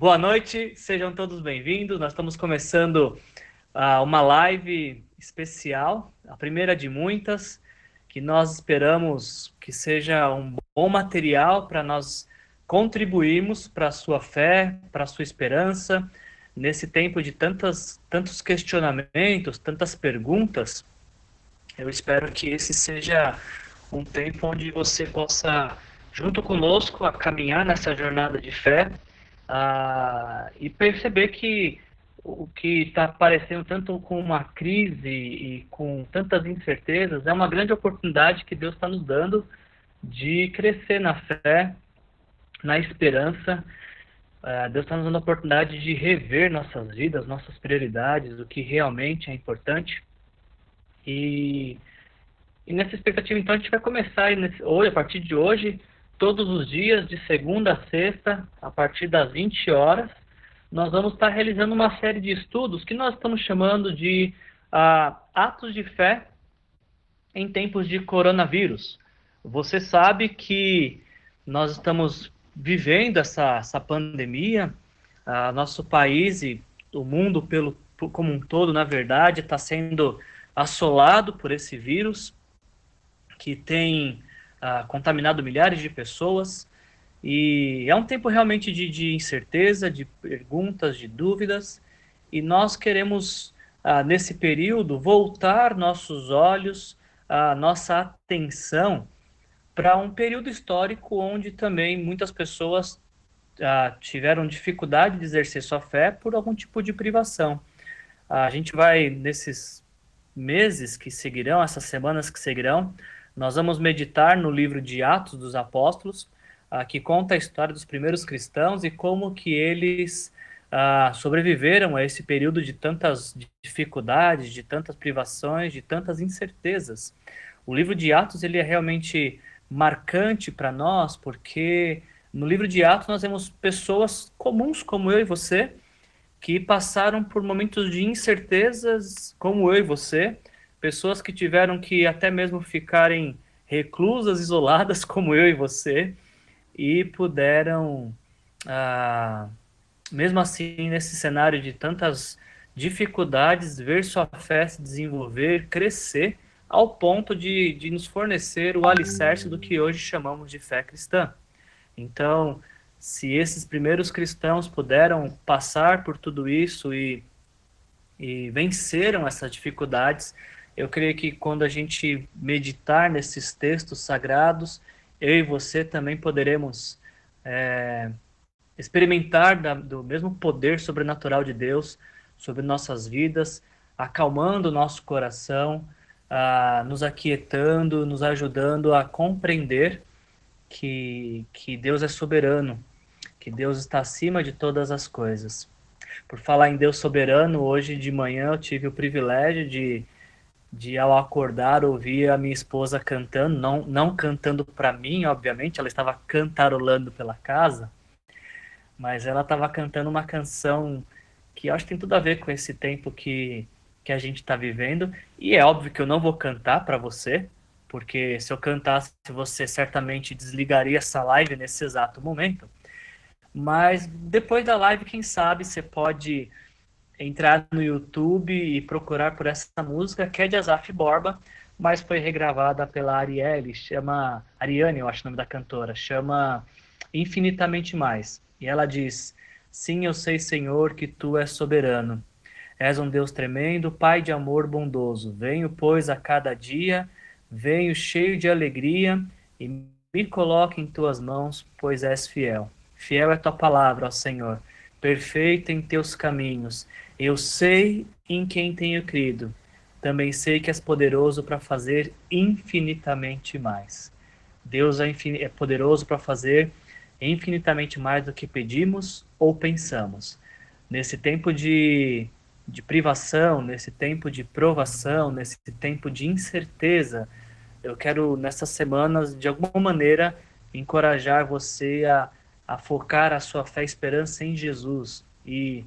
Boa noite, sejam todos bem-vindos. Nós estamos começando uh, uma live especial, a primeira de muitas, que nós esperamos que seja um bom material para nós contribuirmos para a sua fé, para a sua esperança, nesse tempo de tantas, tantos questionamentos, tantas perguntas. Eu espero que esse seja um tempo onde você possa, junto conosco, a caminhar nessa jornada de fé ah, e perceber que o que está aparecendo tanto com uma crise e com tantas incertezas é uma grande oportunidade que Deus está nos dando de crescer na fé, na esperança. Ah, Deus está nos dando a oportunidade de rever nossas vidas, nossas prioridades, o que realmente é importante. E, e nessa expectativa, então, a gente vai começar hoje, a partir de hoje, todos os dias, de segunda a sexta, a partir das 20 horas, nós vamos estar realizando uma série de estudos que nós estamos chamando de uh, atos de fé em tempos de coronavírus. Você sabe que nós estamos vivendo essa, essa pandemia, uh, nosso país e o mundo pelo, como um todo, na verdade, está sendo assolado por esse vírus que tem uh, contaminado milhares de pessoas. E é um tempo realmente de, de incerteza, de perguntas, de dúvidas. E nós queremos, uh, nesse período, voltar nossos olhos, a nossa atenção para um período histórico onde também muitas pessoas uh, tiveram dificuldade de exercer sua fé por algum tipo de privação. a gente vai, nesses meses que seguirão, essas semanas que seguirão, nós vamos meditar no livro de Atos dos Apóstolos, uh, que conta a história dos primeiros cristãos e como que eles uh, sobreviveram a esse período de tantas dificuldades, de tantas privações, de tantas incertezas. O livro de Atos ele é realmente marcante para nós, porque no livro de Atos nós vemos pessoas comuns como eu e você, que passaram por momentos de incertezas como eu e você, pessoas que tiveram que até mesmo ficarem reclusas, isoladas, como eu e você, e puderam, ah, mesmo assim, nesse cenário de tantas dificuldades, ver sua fé se desenvolver, crescer, ao ponto de, de nos fornecer o alicerce do que hoje chamamos de fé cristã. Então, se esses primeiros cristãos puderam passar por tudo isso e, e venceram essas dificuldades, eu creio que quando a gente meditar nesses textos sagrados, eu e você também poderemos é, experimentar da, do mesmo poder sobrenatural de Deus sobre nossas vidas, acalmando o nosso coração, nos aquietando, nos ajudando a compreender que, que Deus é soberano, que Deus está acima de todas as coisas. Por falar em Deus soberano, hoje de manhã eu tive o privilégio de de ao acordar ouvir a minha esposa cantando, não, não cantando para mim, obviamente, ela estava cantarolando pela casa, mas ela estava cantando uma canção que acho que tem tudo a ver com esse tempo que, que a gente está vivendo, e é óbvio que eu não vou cantar para você, porque se eu cantasse, você certamente desligaria essa live nesse exato momento. Mas depois da live, quem sabe você pode entrar no YouTube e procurar por essa música, que é de Azaf Borba, mas foi regravada pela Arielle, chama Ariane, eu acho o nome da cantora, chama Infinitamente Mais. E ela diz: Sim, eu sei, Senhor, que tu és soberano. És um Deus tremendo, Pai de amor bondoso. Venho, pois, a cada dia, venho cheio de alegria e me coloque em tuas mãos, pois és fiel. Fiel é tua palavra, ó Senhor, perfeita em teus caminhos eu sei em quem tenho crido. Também sei que és poderoso para fazer infinitamente mais. Deus é, é poderoso para fazer infinitamente mais do que pedimos ou pensamos. Nesse tempo de, de privação, nesse tempo de provação, nesse tempo de incerteza, eu quero, nessas semanas, de alguma maneira, encorajar você a, a focar a sua fé e esperança em Jesus e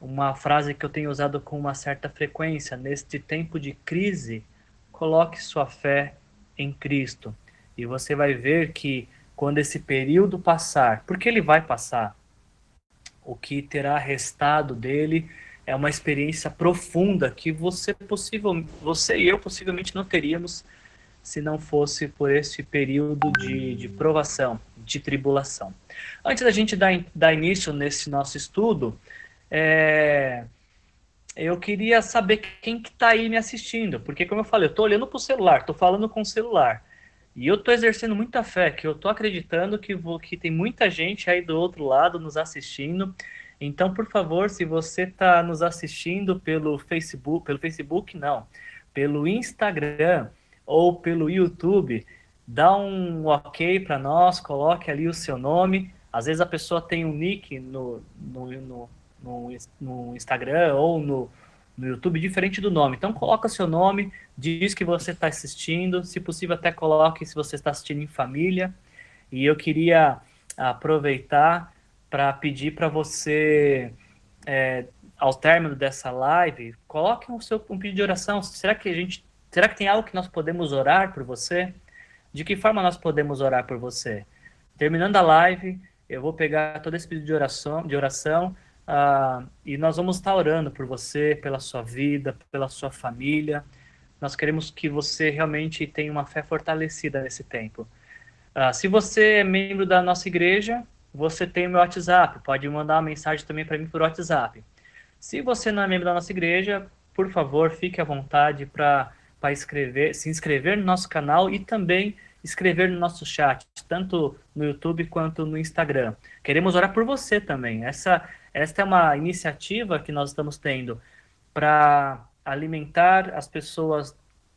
uma frase que eu tenho usado com uma certa frequência, neste tempo de crise, coloque sua fé em Cristo. E você vai ver que quando esse período passar, porque ele vai passar, o que terá restado dele é uma experiência profunda que você possível, você e eu possivelmente não teríamos se não fosse por esse período de, de provação, de tribulação. Antes da gente dar, dar início nesse nosso estudo, é, eu queria saber quem que está aí me assistindo, porque como eu falei, eu estou olhando para o celular, estou falando com o celular. E eu estou exercendo muita fé, que eu estou acreditando que, vou, que tem muita gente aí do outro lado nos assistindo. Então, por favor, se você está nos assistindo pelo Facebook, pelo Facebook não, pelo Instagram ou pelo YouTube, dá um ok para nós, coloque ali o seu nome. Às vezes a pessoa tem um nick no, no, no, no, no Instagram ou no, no YouTube diferente do nome. Então coloca seu nome, diz que você está assistindo, se possível até coloque se você está assistindo em família. E eu queria aproveitar para pedir para você, é, ao término dessa live, coloque um, seu, um pedido de oração. Será que a gente, será que tem algo que nós podemos orar por você? De que forma nós podemos orar por você? Terminando a live, eu vou pegar todo esse pedido de oração, de oração Uh, e nós vamos estar orando por você, pela sua vida, pela sua família. Nós queremos que você realmente tenha uma fé fortalecida nesse tempo. Uh, se você é membro da nossa igreja, você tem o meu WhatsApp. Pode mandar uma mensagem também para mim por WhatsApp. Se você não é membro da nossa igreja, por favor, fique à vontade para escrever, se inscrever no nosso canal e também escrever no nosso chat, tanto no YouTube quanto no Instagram. Queremos orar por você também. Essa esta é uma iniciativa que nós estamos tendo para alimentar as pessoas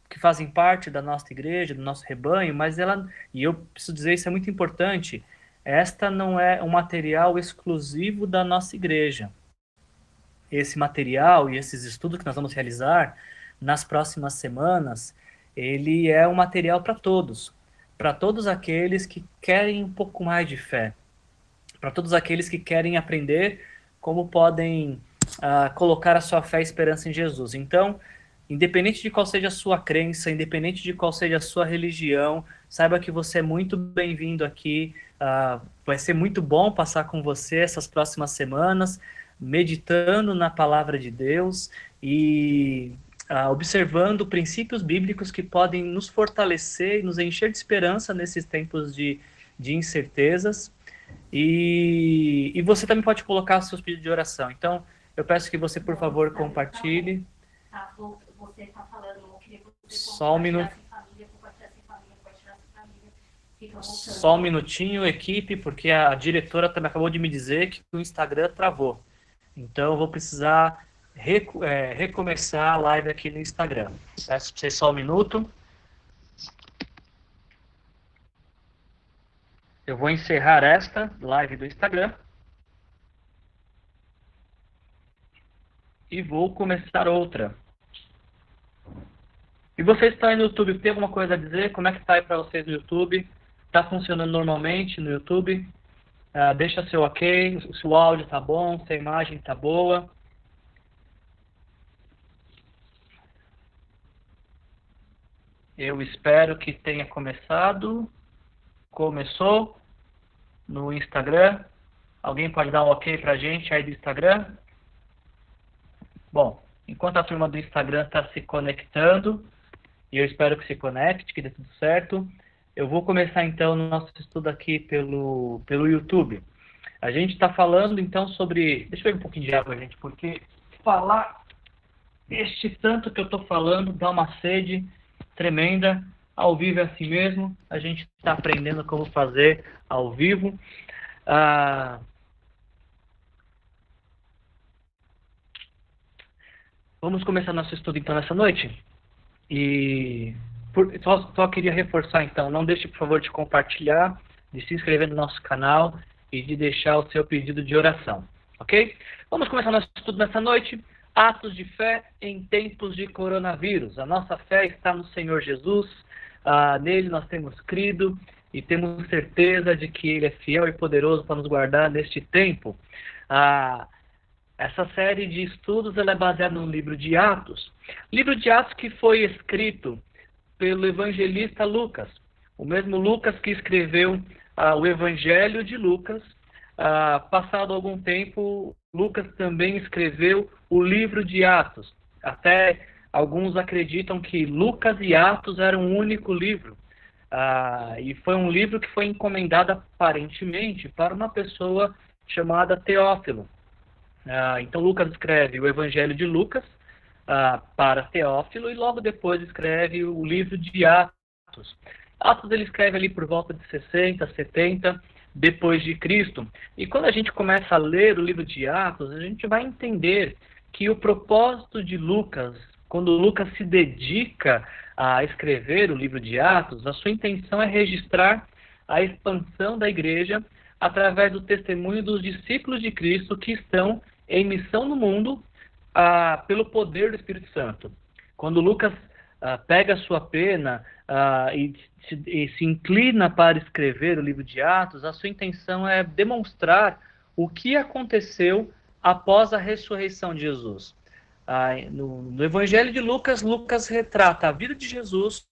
que fazem parte da nossa igreja, do nosso rebanho, mas ela, e eu preciso dizer isso é muito importante, esta não é um material exclusivo da nossa igreja. Esse material e esses estudos que nós vamos realizar nas próximas semanas, ele é um material para todos, para todos aqueles que querem um pouco mais de fé, para todos aqueles que querem aprender como podem uh, colocar a sua fé e esperança em Jesus. Então, independente de qual seja a sua crença, independente de qual seja a sua religião, saiba que você é muito bem-vindo aqui. Uh, vai ser muito bom passar com você essas próximas semanas, meditando na palavra de Deus e uh, observando princípios bíblicos que podem nos fortalecer e nos encher de esperança nesses tempos de, de incertezas. E, e você também pode colocar seus pedidos de oração. Então, eu peço que você, por favor, compartilhe. Só um minuto. Só um minutinho, equipe, porque a diretora também acabou de me dizer que o Instagram travou. Então, eu vou precisar é, recomeçar a live aqui no Instagram. Peço para vocês só um minuto. Eu vou encerrar esta live do Instagram. E vou começar outra. E vocês estão aí no YouTube, tem alguma coisa a dizer? Como é que está aí para vocês no YouTube? Está funcionando normalmente no YouTube? Uh, deixa seu ok, se o áudio está bom, se a imagem está boa. Eu espero que tenha começado. Começou no Instagram. Alguém pode dar um ok pra gente aí do Instagram? Bom, enquanto a turma do Instagram está se conectando, e eu espero que se conecte, que dê tudo certo, eu vou começar então o nosso estudo aqui pelo, pelo YouTube. A gente está falando então sobre. Deixa eu ver um pouquinho de água, gente, porque falar este tanto que eu estou falando dá uma sede tremenda ao vivo é assim mesmo, a gente está aprendendo como fazer ao vivo. Ah, vamos começar nosso estudo então nessa noite. E por, só, só queria reforçar então, não deixe por favor de compartilhar, de se inscrever no nosso canal e de deixar o seu pedido de oração, ok? Vamos começar nosso estudo nessa noite. Atos de fé em tempos de coronavírus. A nossa fé está no Senhor Jesus ah, nele nós temos crido e temos certeza de que Ele é fiel e poderoso para nos guardar neste tempo. Ah, essa série de estudos é baseada no livro de Atos. Livro de Atos que foi escrito pelo evangelista Lucas, o mesmo Lucas que escreveu ah, o Evangelho de Lucas, ah, passado algum tempo, Lucas também escreveu o livro de Atos. Até alguns acreditam que Lucas e Atos eram um único livro. Ah, e foi um livro que foi encomendado aparentemente para uma pessoa chamada Teófilo. Ah, então Lucas escreve o Evangelho de Lucas ah, para Teófilo e logo depois escreve o livro de Atos. Atos ele escreve ali por volta de 60, 70 depois de Cristo. E quando a gente começa a ler o livro de Atos, a gente vai entender que o propósito de Lucas, quando Lucas se dedica a escrever o livro de Atos, a sua intenção é registrar a expansão da igreja através do testemunho dos discípulos de Cristo que estão em missão no mundo ah, pelo poder do Espírito Santo. Quando Lucas ah, pega a sua pena ah, e, se, e se inclina para escrever o livro de Atos, a sua intenção é demonstrar o que aconteceu após a ressurreição de Jesus. No, no, Evangelho de Lucas, Lucas retrata a vida de Jesus,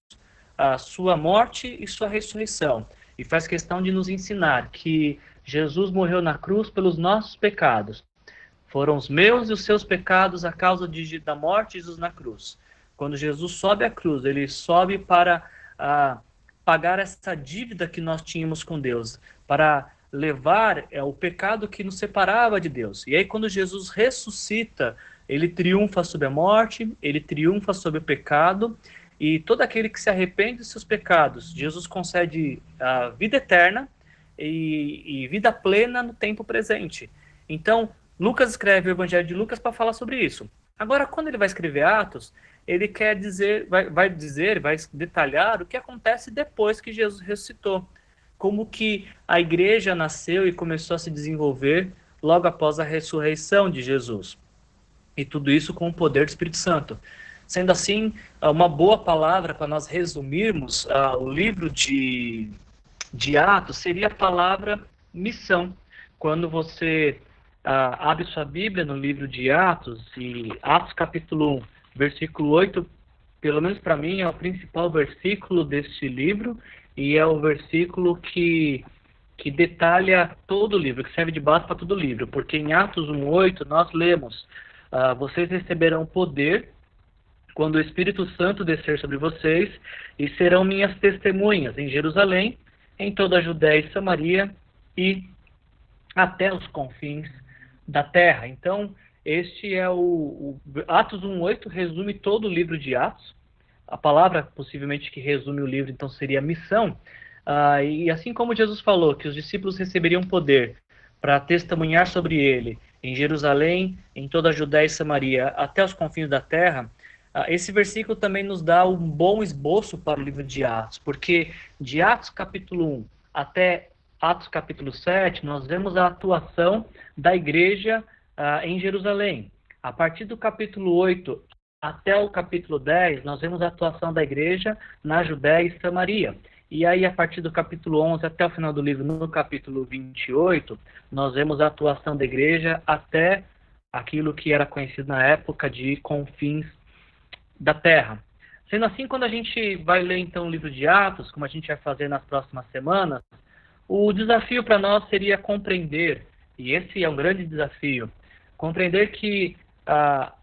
a sua morte e sua ressurreição e faz questão de nos ensinar que Jesus morreu na cruz pelos nossos pecados. Foram os meus e os seus pecados a causa de, da morte de Jesus na cruz. Quando Jesus sobe à cruz, ele sobe para ah, pagar essa dívida que nós tínhamos com Deus, para levar é, o pecado que nos separava de Deus. E aí, quando Jesus ressuscita, ele triunfa sobre a morte, ele triunfa sobre o pecado, e todo aquele que se arrepende dos seus pecados, Jesus concede a vida eterna e, e vida plena no tempo presente. Então, Lucas escreve o Evangelho de Lucas para falar sobre isso. Agora, quando ele vai escrever Atos, ele quer dizer, vai, vai dizer, vai detalhar o que acontece depois que Jesus ressuscitou, como que a igreja nasceu e começou a se desenvolver logo após a ressurreição de Jesus. E tudo isso com o poder do Espírito Santo. Sendo assim, uma boa palavra para nós resumirmos uh, o livro de, de Atos seria a palavra missão. Quando você uh, abre sua Bíblia no livro de Atos, e Atos capítulo 1, versículo 8, pelo menos para mim, é o principal versículo deste livro, e é o versículo que, que detalha todo o livro, que serve de base para todo o livro, porque em Atos 1,8 nós lemos: uh, Vocês receberão poder quando o Espírito Santo descer sobre vocês, e serão minhas testemunhas em Jerusalém, em toda a Judéia e Samaria e até os confins da terra. Então, este é o, o Atos 1:8 resume todo o livro de Atos. A palavra possivelmente que resume o livro então seria missão. Ah, e assim como Jesus falou que os discípulos receberiam poder para testemunhar sobre ele em Jerusalém, em toda a Judéia e Samaria, até os confins da terra, ah, esse versículo também nos dá um bom esboço para o livro de Atos, porque de Atos capítulo 1 até Atos capítulo 7, nós vemos a atuação da igreja uh, em Jerusalém. A partir do capítulo 8 até o capítulo 10, nós vemos a atuação da igreja na Judéia e Samaria. E aí, a partir do capítulo 11 até o final do livro, no capítulo 28, nós vemos a atuação da igreja até aquilo que era conhecido na época de confins da terra. Sendo assim, quando a gente vai ler então o livro de Atos, como a gente vai fazer nas próximas semanas, o desafio para nós seria compreender, e esse é um grande desafio, compreender que ah,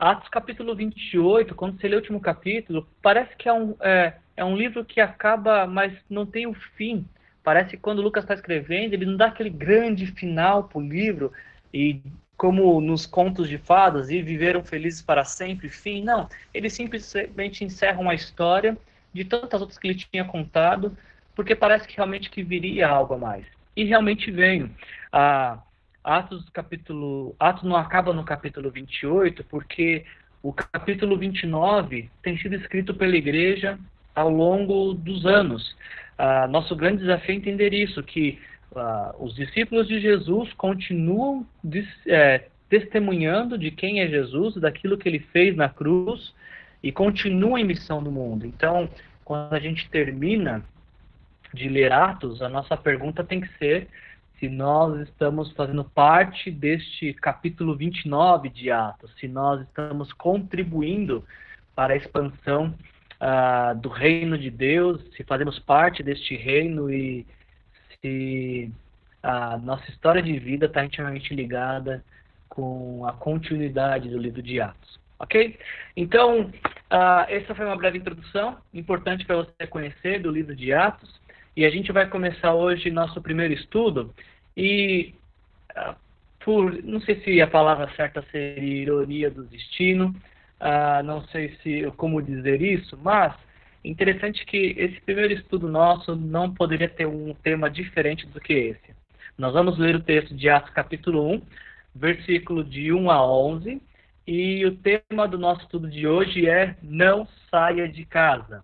Atos capítulo 28, quando você lê o último capítulo, parece que é um, é, é um livro que acaba, mas não tem o um fim. Parece que quando Lucas está escrevendo, ele não dá aquele grande final para o livro, e como nos contos de fadas e viveram felizes para sempre, fim. Não, ele simplesmente encerra uma história de tantas outras que ele tinha contado, porque parece que realmente que viria algo a mais. E realmente veio. Ah, Atos capítulo Atos não acaba no capítulo 28, porque o capítulo 29 tem sido escrito pela igreja ao longo dos anos. Ah, nosso grande desafio é entender isso, que uh, os discípulos de Jesus continuam é, testemunhando de quem é Jesus, daquilo que ele fez na cruz e continuam em missão no mundo. Então, quando a gente termina de ler Atos, a nossa pergunta tem que ser se nós estamos fazendo parte deste capítulo 29 de Atos, se nós estamos contribuindo para a expansão uh, do reino de Deus, se fazemos parte deste reino e se a nossa história de vida está intimamente ligada com a continuidade do livro de Atos. Ok? Então, uh, essa foi uma breve introdução, importante para você conhecer do livro de Atos. E a gente vai começar hoje nosso primeiro estudo. E, uh, por, não sei se a palavra certa seria ironia do destino, uh, não sei se como dizer isso, mas interessante que esse primeiro estudo nosso não poderia ter um tema diferente do que esse. Nós vamos ler o texto de Atos capítulo 1, versículo de 1 a 11, e o tema do nosso estudo de hoje é Não saia de casa.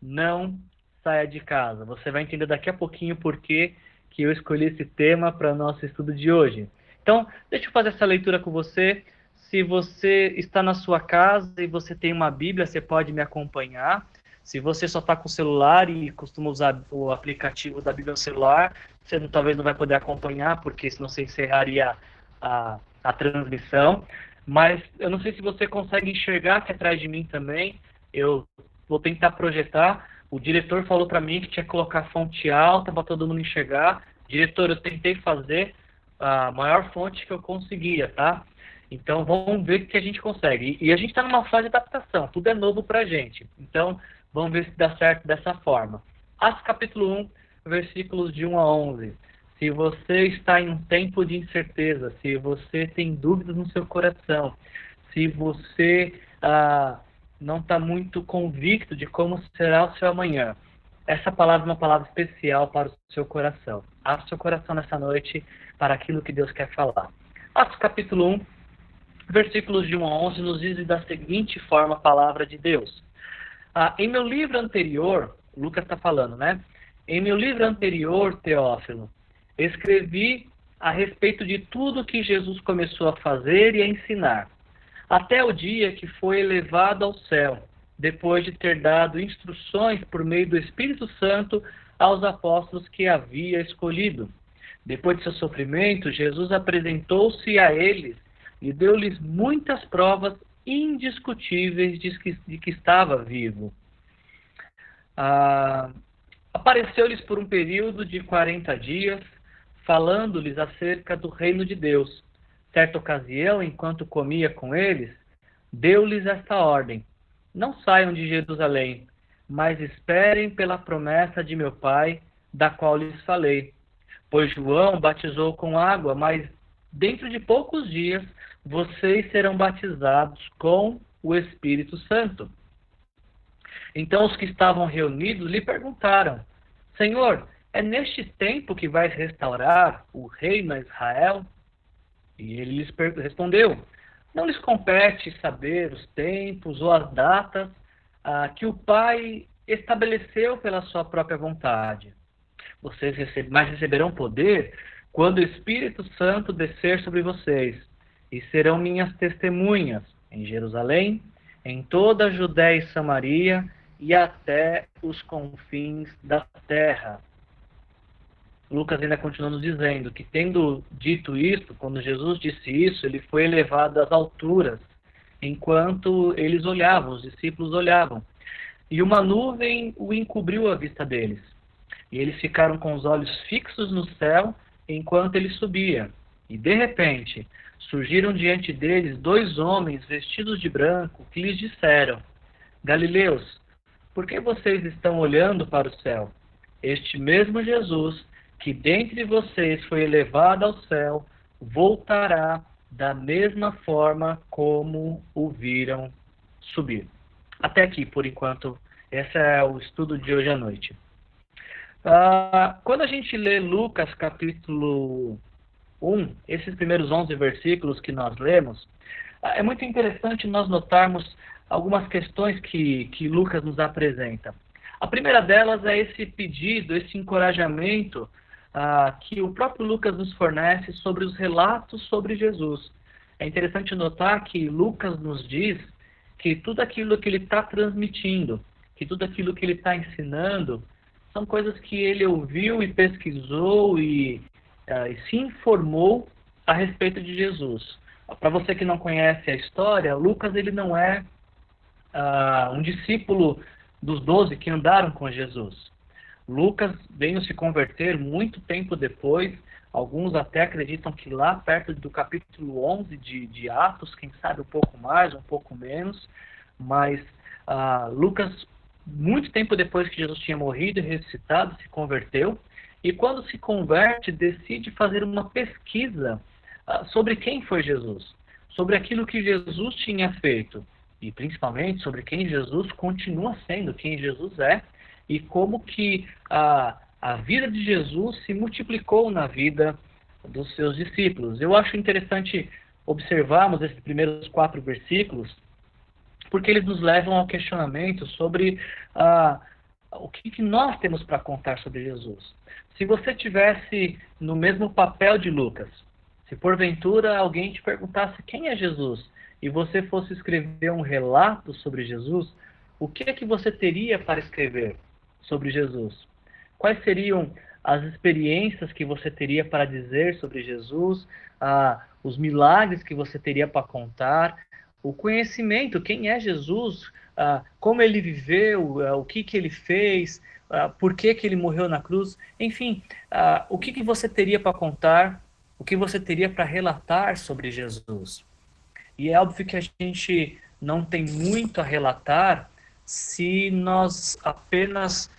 Não saia de casa. Você vai entender daqui a pouquinho por que, eu escolhi esse tema para o nosso estudo de hoje. Então, deixa eu fazer essa leitura com você. Se você está na sua casa e você tem uma Bíblia, você pode me acompanhar. Se você só está com o celular e costuma usar o aplicativo da Bíblia no celular, você não, talvez não vai poder acompanhar, porque senão você encerraria a, a transmissão. Mas eu não sei se você consegue enxergar aqui atrás de mim também. Eu vou tentar projetar. O diretor falou para mim que tinha que colocar fonte alta para todo mundo enxergar. Diretor, eu tentei fazer a maior fonte que eu conseguia, tá? Então vamos ver o que a gente consegue. E a gente está numa fase de adaptação, tudo é novo para a gente. Então vamos ver se dá certo dessa forma. Atos capítulo 1, versículos de 1 a 11 se você está em um tempo de incerteza, se você tem dúvidas no seu coração, se você ah, não está muito convicto de como será o seu amanhã, essa palavra é uma palavra especial para o seu coração. Abra seu coração nessa noite para aquilo que Deus quer falar. Atos capítulo 1, versículos de 1 a 11, nos diz da seguinte forma a palavra de Deus. Ah, em meu livro anterior, Lucas está falando, né? Em meu livro anterior, Teófilo, escrevi a respeito de tudo que Jesus começou a fazer e a ensinar, até o dia que foi elevado ao céu, depois de ter dado instruções por meio do Espírito Santo aos apóstolos que havia escolhido. Depois de seu sofrimento, Jesus apresentou-se a eles e deu-lhes muitas provas indiscutíveis de que, de que estava vivo. Ah, Apareceu-lhes por um período de 40 dias falando-lhes acerca do reino de Deus. Certa ocasião, enquanto comia com eles, deu-lhes esta ordem: Não saiam de Jerusalém, mas esperem pela promessa de meu Pai, da qual lhes falei. Pois João batizou com água, mas dentro de poucos dias vocês serão batizados com o Espírito Santo. Então os que estavam reunidos lhe perguntaram: Senhor, é neste tempo que vais restaurar o reino a Israel? E ele lhes respondeu: Não lhes compete saber os tempos ou as datas ah, que o Pai estabeleceu pela sua própria vontade. Vocês receb mas receberão poder quando o Espírito Santo descer sobre vocês, e serão minhas testemunhas em Jerusalém, em toda a Judéia e Samaria e até os confins da terra. Lucas ainda continua nos dizendo que, tendo dito isto, quando Jesus disse isso, ele foi elevado às alturas, enquanto eles olhavam, os discípulos olhavam. E uma nuvem o encobriu a vista deles. E eles ficaram com os olhos fixos no céu enquanto ele subia. E de repente surgiram diante deles dois homens vestidos de branco que lhes disseram: Galileus, por que vocês estão olhando para o céu? Este mesmo Jesus que dentre vocês foi elevado ao céu, voltará da mesma forma como o viram subir. Até aqui, por enquanto, esse é o estudo de hoje à noite. Uh, quando a gente lê Lucas capítulo 1, esses primeiros 11 versículos que nós lemos, uh, é muito interessante nós notarmos algumas questões que, que Lucas nos apresenta. A primeira delas é esse pedido, esse encorajamento ah, que o próprio Lucas nos fornece sobre os relatos sobre Jesus. É interessante notar que Lucas nos diz que tudo aquilo que ele está transmitindo, que tudo aquilo que ele está ensinando, são coisas que ele ouviu e pesquisou e, uh, e se informou a respeito de Jesus. Para você que não conhece a história, Lucas ele não é uh, um discípulo dos doze que andaram com Jesus. Lucas veio se converter muito tempo depois, Alguns até acreditam que lá perto do capítulo 11 de, de Atos, quem sabe um pouco mais, um pouco menos, mas ah, Lucas, muito tempo depois que Jesus tinha morrido e ressuscitado, se converteu, e quando se converte, decide fazer uma pesquisa ah, sobre quem foi Jesus, sobre aquilo que Jesus tinha feito, e principalmente sobre quem Jesus continua sendo, quem Jesus é, e como que a a vida de Jesus se multiplicou na vida dos seus discípulos. Eu acho interessante observarmos esses primeiros quatro versículos, porque eles nos levam ao questionamento sobre ah, o que, que nós temos para contar sobre Jesus. Se você tivesse no mesmo papel de Lucas, se porventura alguém te perguntasse quem é Jesus e você fosse escrever um relato sobre Jesus, o que é que você teria para escrever sobre Jesus? Quais seriam as experiências que você teria para dizer sobre Jesus, ah, os milagres que você teria para contar, o conhecimento, quem é Jesus, ah, como ele viveu, ah, o que, que ele fez, ah, por que, que ele morreu na cruz, enfim, o que, que você teria para contar, o que você teria para relatar sobre Jesus. E é óbvio que a gente não tem muito a relatar se nós apenas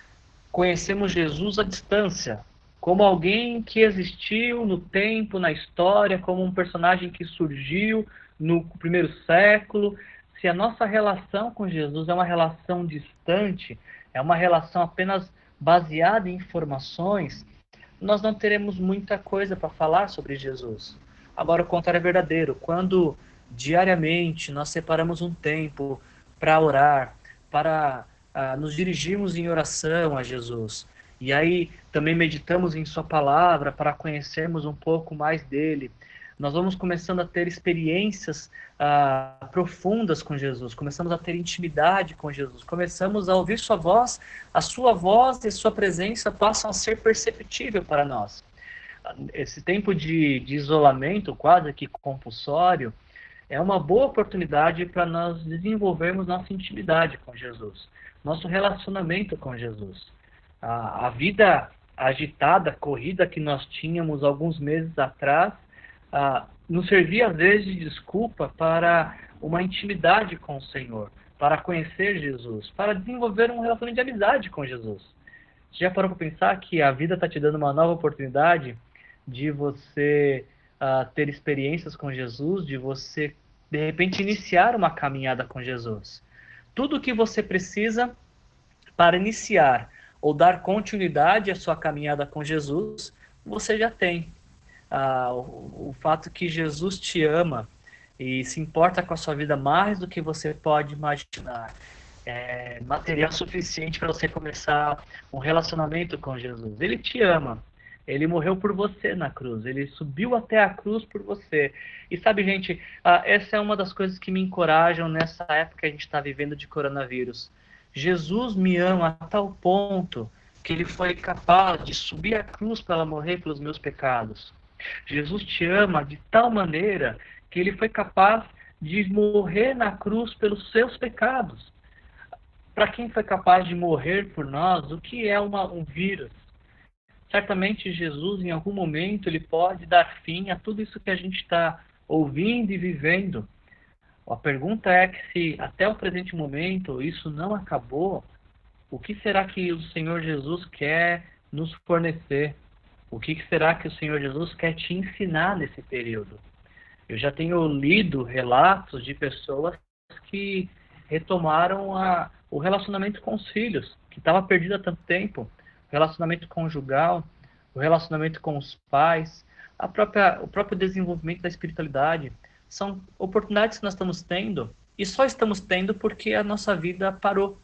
conhecemos Jesus à distância, como alguém que existiu no tempo, na história, como um personagem que surgiu no primeiro século. Se a nossa relação com Jesus é uma relação distante, é uma relação apenas baseada em informações, nós não teremos muita coisa para falar sobre Jesus. Agora, o contrário é verdadeiro. Quando diariamente nós separamos um tempo para orar, para ah, nos dirigimos em oração a Jesus. E aí também meditamos em Sua palavra para conhecermos um pouco mais dele. Nós vamos começando a ter experiências ah, profundas com Jesus, começamos a ter intimidade com Jesus, começamos a ouvir Sua voz, a Sua voz e Sua presença passam a ser perceptível para nós. Esse tempo de, de isolamento, quase que compulsório, é uma boa oportunidade para nós desenvolvermos nossa intimidade com Jesus nosso relacionamento com Jesus. A, a vida agitada, corrida que nós tínhamos alguns meses atrás, a, nos servia às vezes de desculpa para uma intimidade com o Senhor, para conhecer Jesus, para desenvolver um relacionamento de amizade com Jesus. Você já parou para pensar que a vida está te dando uma nova oportunidade de você uh, ter experiências com Jesus, de você, de repente, iniciar uma caminhada com Jesus? tudo o que você precisa para iniciar ou dar continuidade à sua caminhada com Jesus, você já tem. Ah, o, o fato que Jesus te ama e se importa com a sua vida mais do que você pode imaginar. É material suficiente para você começar um relacionamento com Jesus. Ele te ama. Ele morreu por você na cruz. Ele subiu até a cruz por você. E sabe, gente, ah, essa é uma das coisas que me encorajam nessa época que a gente está vivendo de coronavírus. Jesus me ama a tal ponto que ele foi capaz de subir a cruz para morrer pelos meus pecados. Jesus te ama de tal maneira que ele foi capaz de morrer na cruz pelos seus pecados. Para quem foi capaz de morrer por nós, o que é uma, um vírus? certamente Jesus, em algum momento, ele pode dar fim a tudo isso que a gente está ouvindo e vivendo. A pergunta é que se até o presente momento isso não acabou, o que será que o Senhor Jesus quer nos fornecer? O que será que o Senhor Jesus quer te ensinar nesse período? Eu já tenho lido relatos de pessoas que retomaram a, o relacionamento com os filhos, que estava perdido há tanto tempo relacionamento conjugal, o relacionamento com os pais, a própria, o próprio desenvolvimento da espiritualidade. São oportunidades que nós estamos tendo e só estamos tendo porque a nossa vida parou.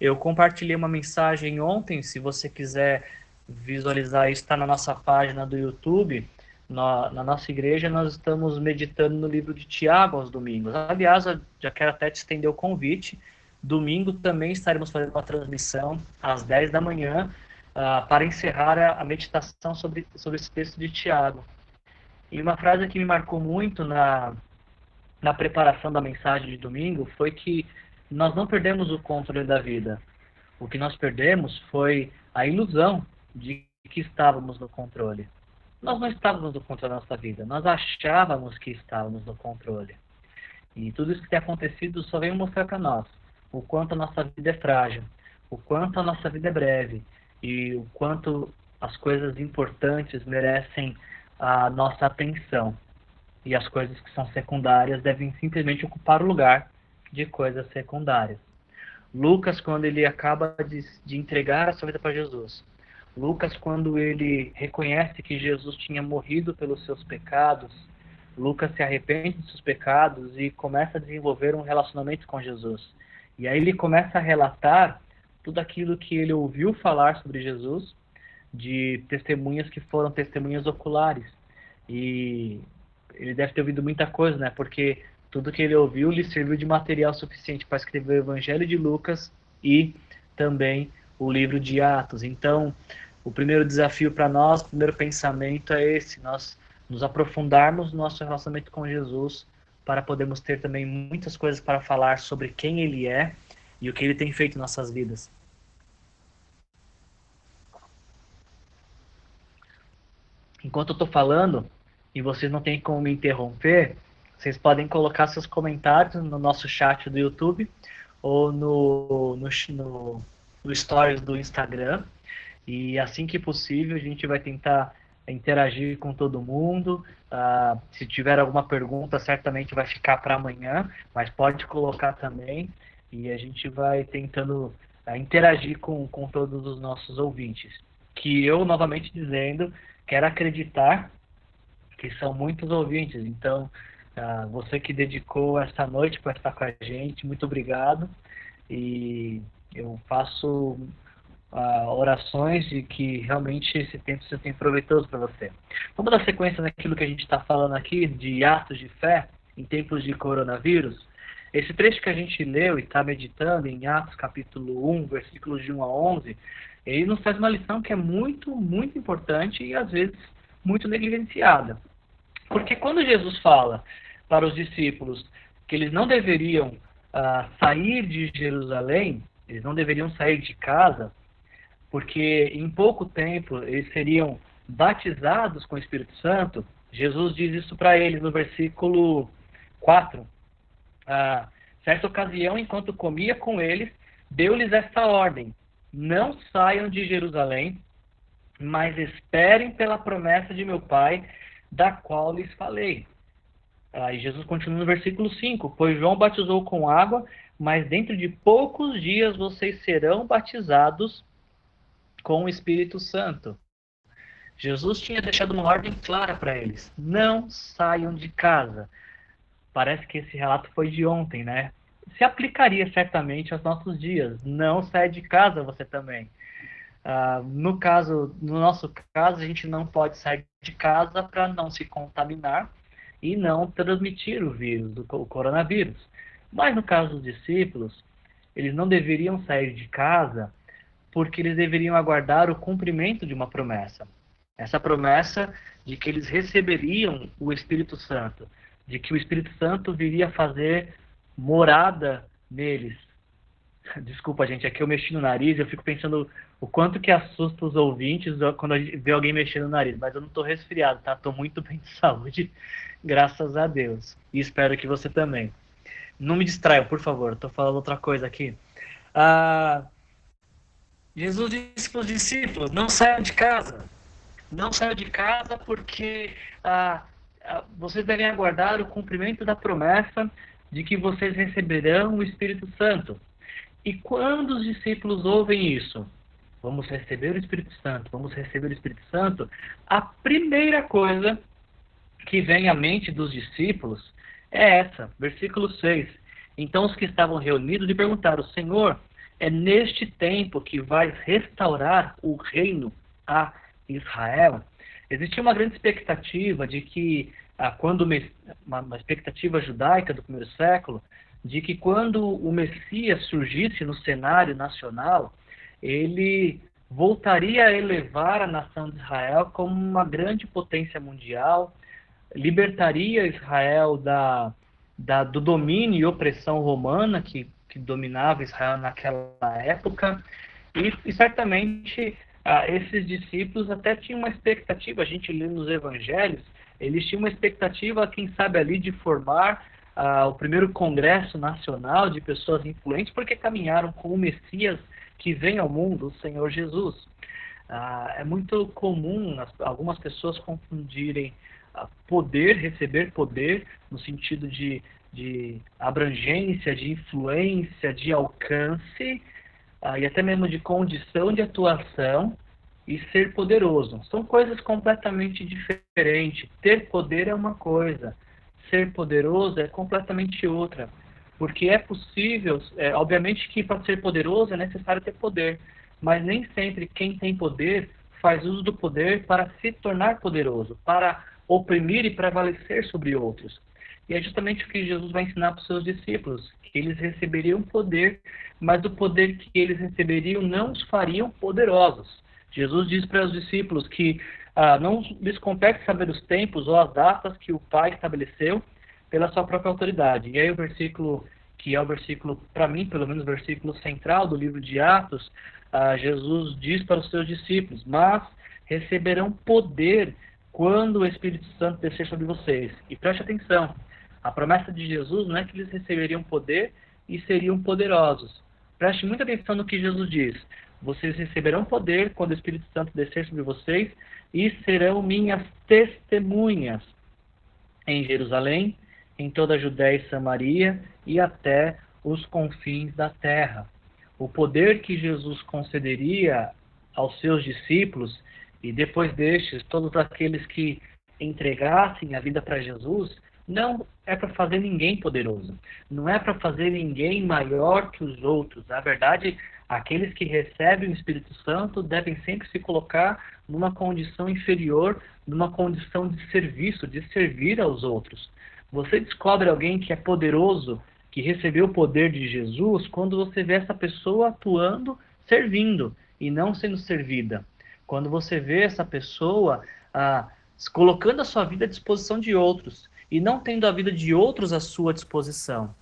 Eu compartilhei uma mensagem ontem, se você quiser visualizar isso, está na nossa página do YouTube. Na, na, nossa igreja, nós estamos meditando no livro de Tiago aos domingos. Aliás, já quero até te estender o convite. Domingo também estaremos fazendo uma transmissão às 10 da manhã uh, para encerrar a, a, meditação sobre, sobre esse texto de Tiago. E uma frase que me marcou muito na, na preparação da mensagem de domingo foi que nós não perdemos o controle da vida. O que nós perdemos foi a ilusão de que estávamos no controle. nós não estávamos no controle da nossa vida, nós achávamos que estávamos no controle. E tudo isso que tem acontecido só vem mostrar para nós o quanto a nossa vida é frágil, o quanto a nossa vida é breve e o quanto as coisas importantes merecem a nossa atenção. E as coisas que são secundárias devem simplesmente ocupar o lugar de coisas secundárias. Lucas, quando ele acaba de, de entregar a sua vida para Jesus, Lucas, quando ele reconhece que Jesus tinha morrido pelos seus pecados, Lucas se arrepende dos seus pecados e começa a desenvolver um relacionamento com Jesus. E aí ele começa a relatar tudo aquilo que ele ouviu falar sobre Jesus, de testemunhas que foram testemunhas oculares. E ele deve ter ouvido muita coisa, né? Porque tudo que ele ouviu lhe serviu de material suficiente para escrever o Evangelho de Lucas e também o livro de Atos. Então, o primeiro desafio para nós, o primeiro pensamento é esse: nós nos aprofundarmos no nosso relacionamento com Jesus para podermos ter também muitas coisas para falar sobre quem Ele é e o que Ele tem feito em nossas vidas. Enquanto eu estou falando e vocês não têm como me interromper, vocês podem colocar seus comentários no nosso chat do YouTube ou no, no, no, no Stories do Instagram. E assim que possível, a gente vai tentar interagir com todo mundo. Uh, se tiver alguma pergunta, certamente vai ficar para amanhã, mas pode colocar também. E a gente vai tentando uh, interagir com, com todos os nossos ouvintes. Que eu, novamente dizendo, quero acreditar que são muitos ouvintes. Então, uh, você que dedicou essa noite para estar com a gente, muito obrigado. E eu faço uh, orações de que realmente esse tempo seja proveitoso para você. Vamos dar sequência naquilo que a gente está falando aqui de atos de fé em tempos de coronavírus. Esse trecho que a gente leu e está meditando em Atos capítulo 1, versículos de 1 a 11, ele nos faz uma lição que é muito, muito importante e às vezes muito negligenciada. Porque quando Jesus fala para os discípulos que eles não deveriam uh, sair de Jerusalém, eles não deveriam sair de casa, porque em pouco tempo eles seriam batizados com o Espírito Santo. Jesus diz isso para eles no versículo 4. Ah, certa ocasião, enquanto comia com eles, deu-lhes esta ordem: Não saiam de Jerusalém, mas esperem pela promessa de meu Pai, da qual lhes falei. Aí ah, Jesus continua no versículo 5: Pois João batizou com água, mas dentro de poucos dias vocês serão batizados com o Espírito Santo. Jesus tinha deixado uma ordem clara para eles: não saiam de casa. Parece que esse relato foi de ontem, né? Se aplicaria certamente aos nossos dias. Não saia de casa você também. Uh, no caso, no nosso caso, a gente não pode sair de casa para não se contaminar e não transmitir o vírus, o coronavírus. Mas no caso dos discípulos, eles não deveriam sair de casa porque eles deveriam aguardar o cumprimento de uma promessa. Essa promessa de que eles receberiam o Espírito Santo, de que o Espírito Santo viria fazer morada neles. Desculpa, gente, aqui eu mexi no nariz, eu fico pensando o quanto que assusta os ouvintes quando vê alguém mexendo no nariz, mas eu não estou resfriado, tá? Estou muito bem de saúde, graças a Deus. E espero que você também. Não me distraiam, por favor, estou falando outra coisa aqui. Ah, Jesus disse para os discípulos: não saiam de casa. Não saiam de casa porque ah, ah, vocês devem aguardar o cumprimento da promessa de que vocês receberão o Espírito Santo. E quando os discípulos ouvem isso, vamos receber o Espírito Santo, vamos receber o Espírito Santo, a primeira coisa que vem à mente dos discípulos é essa, versículo 6. Então os que estavam reunidos lhe perguntaram: Senhor, é neste tempo que vai restaurar o reino a Israel. Existia uma grande expectativa de que, ah, quando uma expectativa judaica do primeiro século, de que quando o Messias surgisse no cenário nacional, ele voltaria a elevar a nação de Israel como uma grande potência mundial, libertaria Israel da, da, do domínio e opressão romana que que dominava Israel naquela época, e, e certamente ah, esses discípulos até tinham uma expectativa, a gente lê nos evangelhos, eles tinham uma expectativa, quem sabe ali, de formar ah, o primeiro congresso nacional de pessoas influentes, porque caminharam com o Messias que vem ao mundo, o Senhor Jesus. Ah, é muito comum as, algumas pessoas confundirem poder, receber poder, no sentido de, de abrangência, de influência, de alcance, ah, e até mesmo de condição de atuação, e ser poderoso. São coisas completamente diferentes. Ter poder é uma coisa, ser poderoso é completamente outra. Porque é possível, é, obviamente que para ser poderoso é necessário ter poder, mas nem sempre quem tem poder faz uso do poder para se tornar poderoso, para oprimir e prevalecer sobre outros. E é justamente o que Jesus vai ensinar para os seus discípulos, que eles receberiam poder, mas o poder que eles receberiam não os fariam poderosos. Jesus diz para os discípulos que ah, não lhes compete saber os tempos ou as datas que o Pai estabeleceu pela sua própria autoridade. E aí o versículo, que é o versículo, para mim, pelo menos o versículo central do livro de Atos, ah, Jesus diz para os seus discípulos, mas receberão poder quando o Espírito Santo descer sobre vocês. E preste atenção, a promessa de Jesus não é que eles receberiam poder e seriam poderosos. Preste muita atenção no que Jesus diz. Vocês receberão poder quando o Espírito Santo descer sobre vocês e serão minhas testemunhas em Jerusalém, em toda a Judéia e Samaria e até os confins da terra. O poder que Jesus concederia aos seus discípulos e depois destes, todos aqueles que entregassem a vida para Jesus, não é para fazer ninguém poderoso. Não é para fazer ninguém maior que os outros. Na verdade, aqueles que recebem o Espírito Santo devem sempre se colocar numa condição inferior, numa condição de serviço, de servir aos outros. Você descobre alguém que é poderoso, que recebeu o poder de Jesus, quando você vê essa pessoa atuando, servindo e não sendo servida. Quando você vê essa pessoa ah, colocando a sua vida à disposição de outros e não tendo a vida de outros à sua disposição.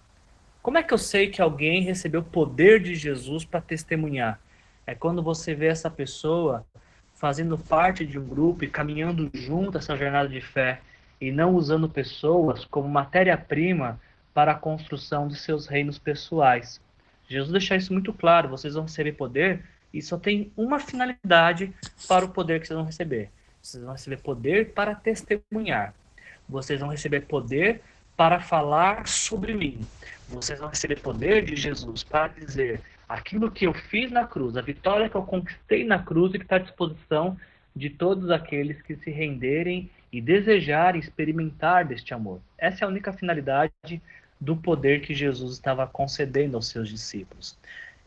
Como é que eu sei que alguém recebeu o poder de Jesus para testemunhar? É quando você vê essa pessoa fazendo parte de um grupo e caminhando junto essa jornada de fé e não usando pessoas como matéria-prima para a construção de seus reinos pessoais. Jesus deixa isso muito claro, vocês vão receber poder e só tem uma finalidade para o poder que vocês vão receber. Vocês vão receber poder para testemunhar. Vocês vão receber poder para falar sobre mim. Vocês vão receber poder de Jesus para dizer aquilo que eu fiz na cruz, a vitória que eu conquistei na cruz e que está à disposição de todos aqueles que se renderem e desejarem experimentar deste amor. Essa é a única finalidade do poder que Jesus estava concedendo aos seus discípulos.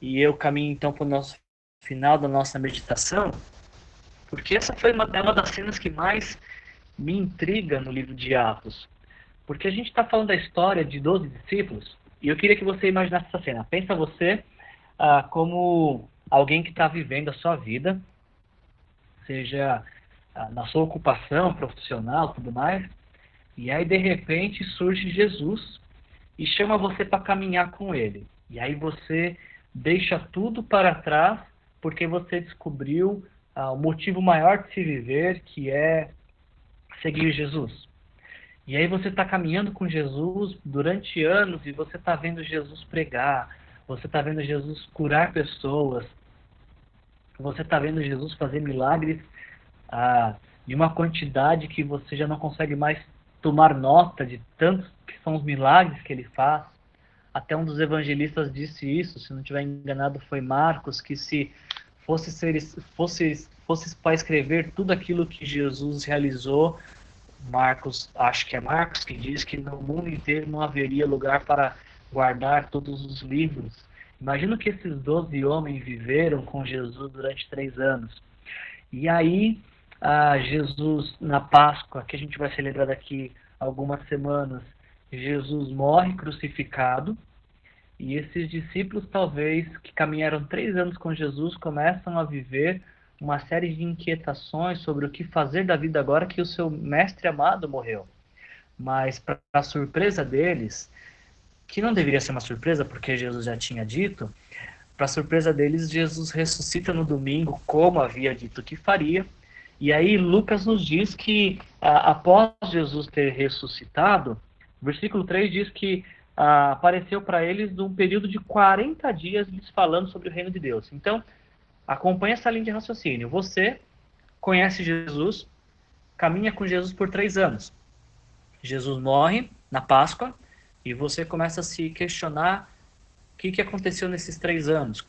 E eu caminho então para o nosso final da nossa meditação, porque essa foi uma, é uma das cenas que mais me intriga no livro de Atos. Porque a gente está falando da história de 12 discípulos, e eu queria que você imaginasse essa cena. Pensa você ah, como alguém que está vivendo a sua vida, seja ah, na sua ocupação profissional, tudo mais, e aí de repente surge Jesus e chama você para caminhar com ele. E aí você deixa tudo para trás porque você descobriu ah, o motivo maior de se viver, que é seguir Jesus. E aí você está caminhando com Jesus durante anos e você está vendo Jesus pregar, você está vendo Jesus curar pessoas, você está vendo Jesus fazer milagres ah, de uma quantidade que você já não consegue mais tomar nota de tantos que são os milagres que ele faz. Até um dos evangelistas disse isso, se não estiver enganado, foi Marcos, que se fosse, ser, fosse, fosse para escrever tudo aquilo que Jesus realizou, Marcos, acho que é Marcos que diz que no mundo inteiro não haveria lugar para guardar todos os livros. Imagina que esses doze homens viveram com Jesus durante três anos. E aí, ah, Jesus, na Páscoa, que a gente vai celebrar daqui algumas semanas, Jesus morre crucificado. E esses discípulos, talvez, que caminharam três anos com Jesus, começam a viver uma série de inquietações sobre o que fazer da vida agora que o seu mestre amado morreu. Mas, para a surpresa deles, que não deveria ser uma surpresa, porque Jesus já tinha dito, para surpresa deles, Jesus ressuscita no domingo, como havia dito que faria. E aí Lucas nos diz que após Jesus ter ressuscitado, versículo 3 diz que apareceu para eles num período de 40 dias lhes falando sobre o reino de Deus. Então, acompanhe essa linha de raciocínio. Você conhece Jesus, caminha com Jesus por três anos. Jesus morre na Páscoa e você começa a se questionar o que, que aconteceu nesses três anos.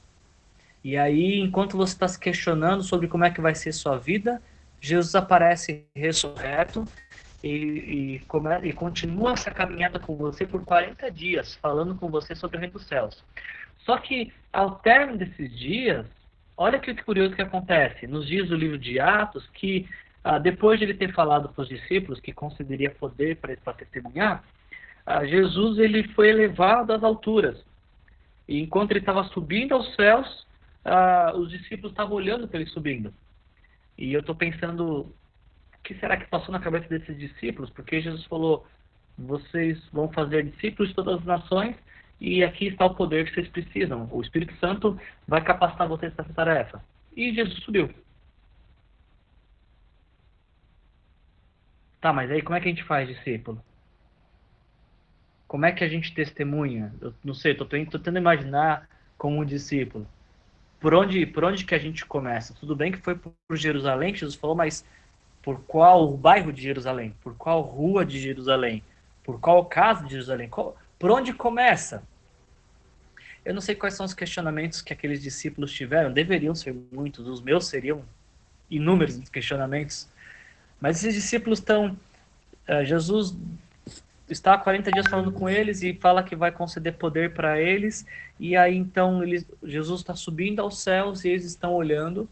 E aí, enquanto você está se questionando sobre como é que vai ser sua vida, Jesus aparece ressurreto e, e, come, e continua essa caminhada com você por 40 dias, falando com você sobre o reino dos céus. Só que, ao término desses dias, olha que curioso que acontece. Nos dias do livro de Atos, que ah, depois de ele ter falado para os discípulos que concederia poder para testemunhar, ah, Jesus ele foi elevado às alturas. E enquanto ele estava subindo aos céus, ah, os discípulos estavam olhando para ele subindo. E eu estou pensando, o que será que passou na cabeça desses discípulos? Porque Jesus falou, vocês vão fazer discípulos de todas as nações e aqui está o poder que vocês precisam. O Espírito Santo vai capacitar vocês para essa tarefa. E Jesus subiu. Tá, mas aí como é que a gente faz discípulo? Como é que a gente testemunha? Eu não sei, estou tentando imaginar como um discípulo. Por onde, por onde que a gente começa? Tudo bem que foi por Jerusalém que Jesus falou, mas por qual bairro de Jerusalém? Por qual rua de Jerusalém? Por qual casa de Jerusalém? Qual, por onde começa? Eu não sei quais são os questionamentos que aqueles discípulos tiveram, deveriam ser muitos, os meus seriam inúmeros questionamentos. Mas esses discípulos estão. Uh, Jesus está há 40 dias falando com eles e fala que vai conceder poder para eles. E aí então eles, Jesus está subindo aos céus e eles estão olhando.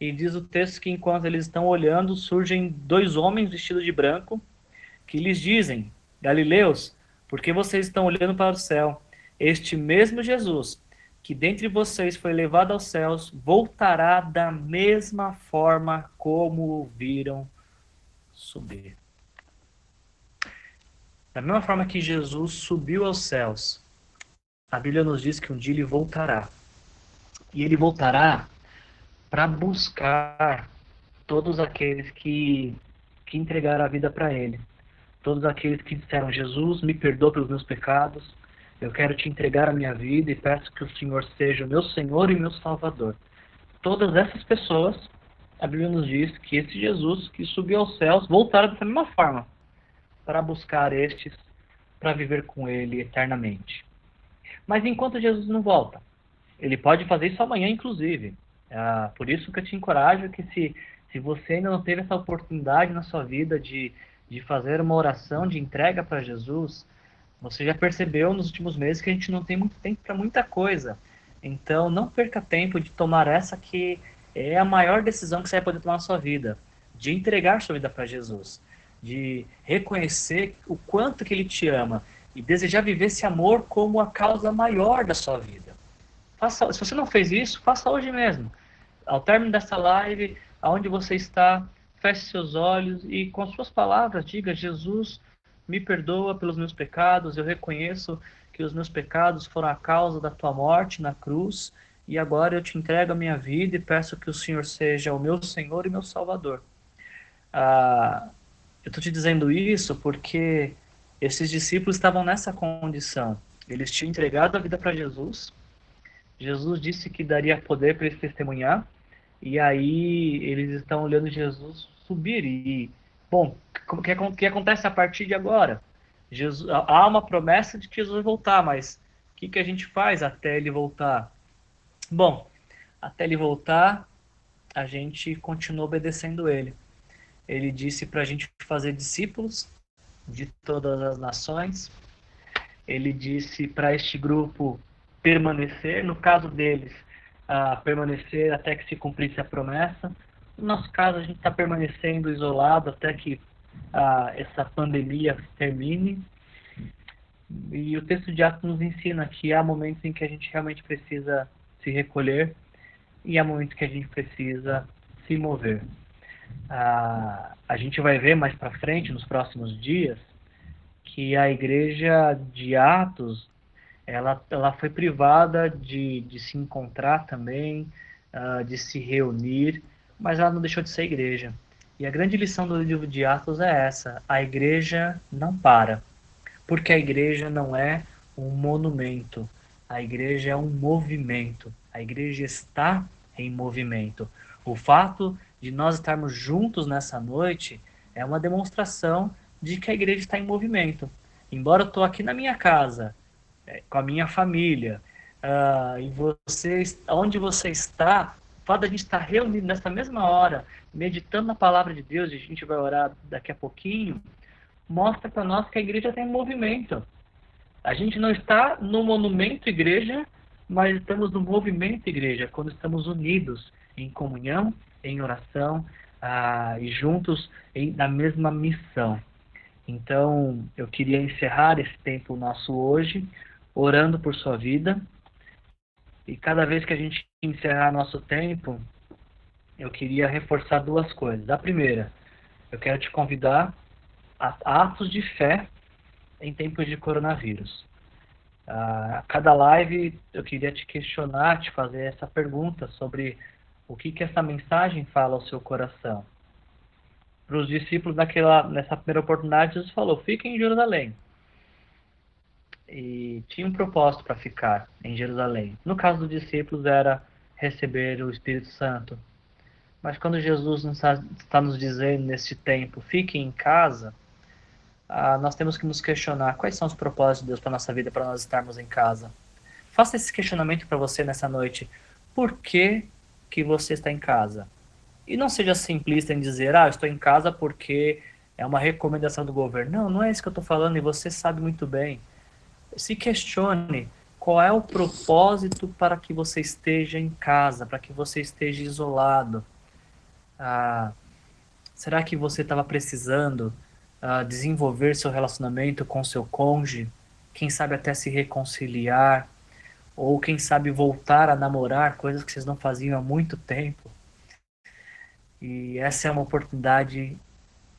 E diz o texto que enquanto eles estão olhando, surgem dois homens vestidos de branco que lhes dizem: Galileus, por que vocês estão olhando para o céu? Este mesmo Jesus, que dentre vocês foi levado aos céus, voltará da mesma forma como o viram subir. Da mesma forma que Jesus subiu aos céus, a Bíblia nos diz que um dia ele voltará. E ele voltará para buscar todos aqueles que, que entregaram a vida para ele. Todos aqueles que disseram: Jesus, me perdoa pelos meus pecados, eu quero te entregar a minha vida e peço que o Senhor seja o meu Senhor e meu Salvador. Todas essas pessoas a Bíblia nos diz que esse Jesus que subiu aos céus voltará dessa mesma forma para buscar estes para viver com ele eternamente. Mas enquanto Jesus não volta, ele pode fazer isso amanhã, inclusive. Ah, por isso que eu te encorajo que se, se você ainda não teve essa oportunidade na sua vida de, de fazer uma oração de entrega para Jesus, você já percebeu nos últimos meses que a gente não tem muito tempo para muita coisa. Então, não perca tempo de tomar essa que é a maior decisão que você vai poder tomar na sua vida, de entregar sua vida para Jesus, de reconhecer o quanto que ele te ama e desejar viver esse amor como a causa maior da sua vida. Faça, se você não fez isso, faça hoje mesmo. Ao término dessa live, aonde você está, feche seus olhos e com suas palavras diga: Jesus, me perdoa pelos meus pecados, eu reconheço que os meus pecados foram a causa da tua morte na cruz e agora eu te entrego a minha vida e peço que o Senhor seja o meu Senhor e meu Salvador. Ah, eu estou te dizendo isso porque esses discípulos estavam nessa condição. Eles tinham entregado a vida para Jesus. Jesus disse que daria poder para eles testemunhar. E aí eles estão olhando Jesus subir. E, bom, o que, que acontece a partir de agora? Jesus, há uma promessa de que Jesus vai voltar, mas o que, que a gente faz até ele voltar? Bom, até ele voltar, a gente continua obedecendo ele. Ele disse para a gente fazer discípulos de todas as nações. Ele disse para este grupo permanecer, no caso deles, uh, permanecer até que se cumprisse a promessa. No nosso caso, a gente está permanecendo isolado até que uh, essa pandemia termine. E o texto de Atos nos ensina que há momentos em que a gente realmente precisa se recolher e há momentos que a gente precisa se mover. Ah, a gente vai ver mais para frente, nos próximos dias, que a igreja de Atos ela, ela foi privada de, de se encontrar também, uh, de se reunir, mas ela não deixou de ser igreja. E a grande lição do livro de Atos é essa: a igreja não para, porque a igreja não é um monumento, a igreja é um movimento, a igreja está em movimento. O fato de nós estarmos juntos nessa noite é uma demonstração de que a igreja está em movimento. Embora eu estou aqui na minha casa, com a minha família, uh, e você, onde você está, o fato gente estar reunido nessa mesma hora, meditando na palavra de Deus, e a gente vai orar daqui a pouquinho, mostra para nós que a igreja está em movimento. A gente não está no monumento igreja, mas estamos no movimento igreja, quando estamos unidos em comunhão, em oração ah, e juntos em, na mesma missão. Então, eu queria encerrar esse tempo nosso hoje, orando por sua vida. E cada vez que a gente encerrar nosso tempo, eu queria reforçar duas coisas. A primeira, eu quero te convidar a atos de fé em tempos de coronavírus. A cada live eu queria te questionar, te fazer essa pergunta sobre o que, que essa mensagem fala ao seu coração. Para os discípulos, naquela, nessa primeira oportunidade, Jesus falou: fiquem em Jerusalém. E tinha um propósito para ficar em Jerusalém. No caso dos discípulos, era receber o Espírito Santo. Mas quando Jesus está nos dizendo neste tempo, fiquem em casa, ah, nós temos que nos questionar quais são os propósitos de Deus para nossa vida, para nós estarmos em casa. Faça esse questionamento para você nessa noite. Por que que você está em casa. E não seja simplista em dizer, ah, estou em casa porque é uma recomendação do governo. Não, não é isso que eu estou falando e você sabe muito bem. Se questione qual é o propósito para que você esteja em casa, para que você esteja isolado. Ah, será que você estava precisando ah, desenvolver seu relacionamento com seu cônjuge? Quem sabe até se reconciliar? ou quem sabe voltar a namorar, coisas que vocês não faziam há muito tempo. E essa é uma oportunidade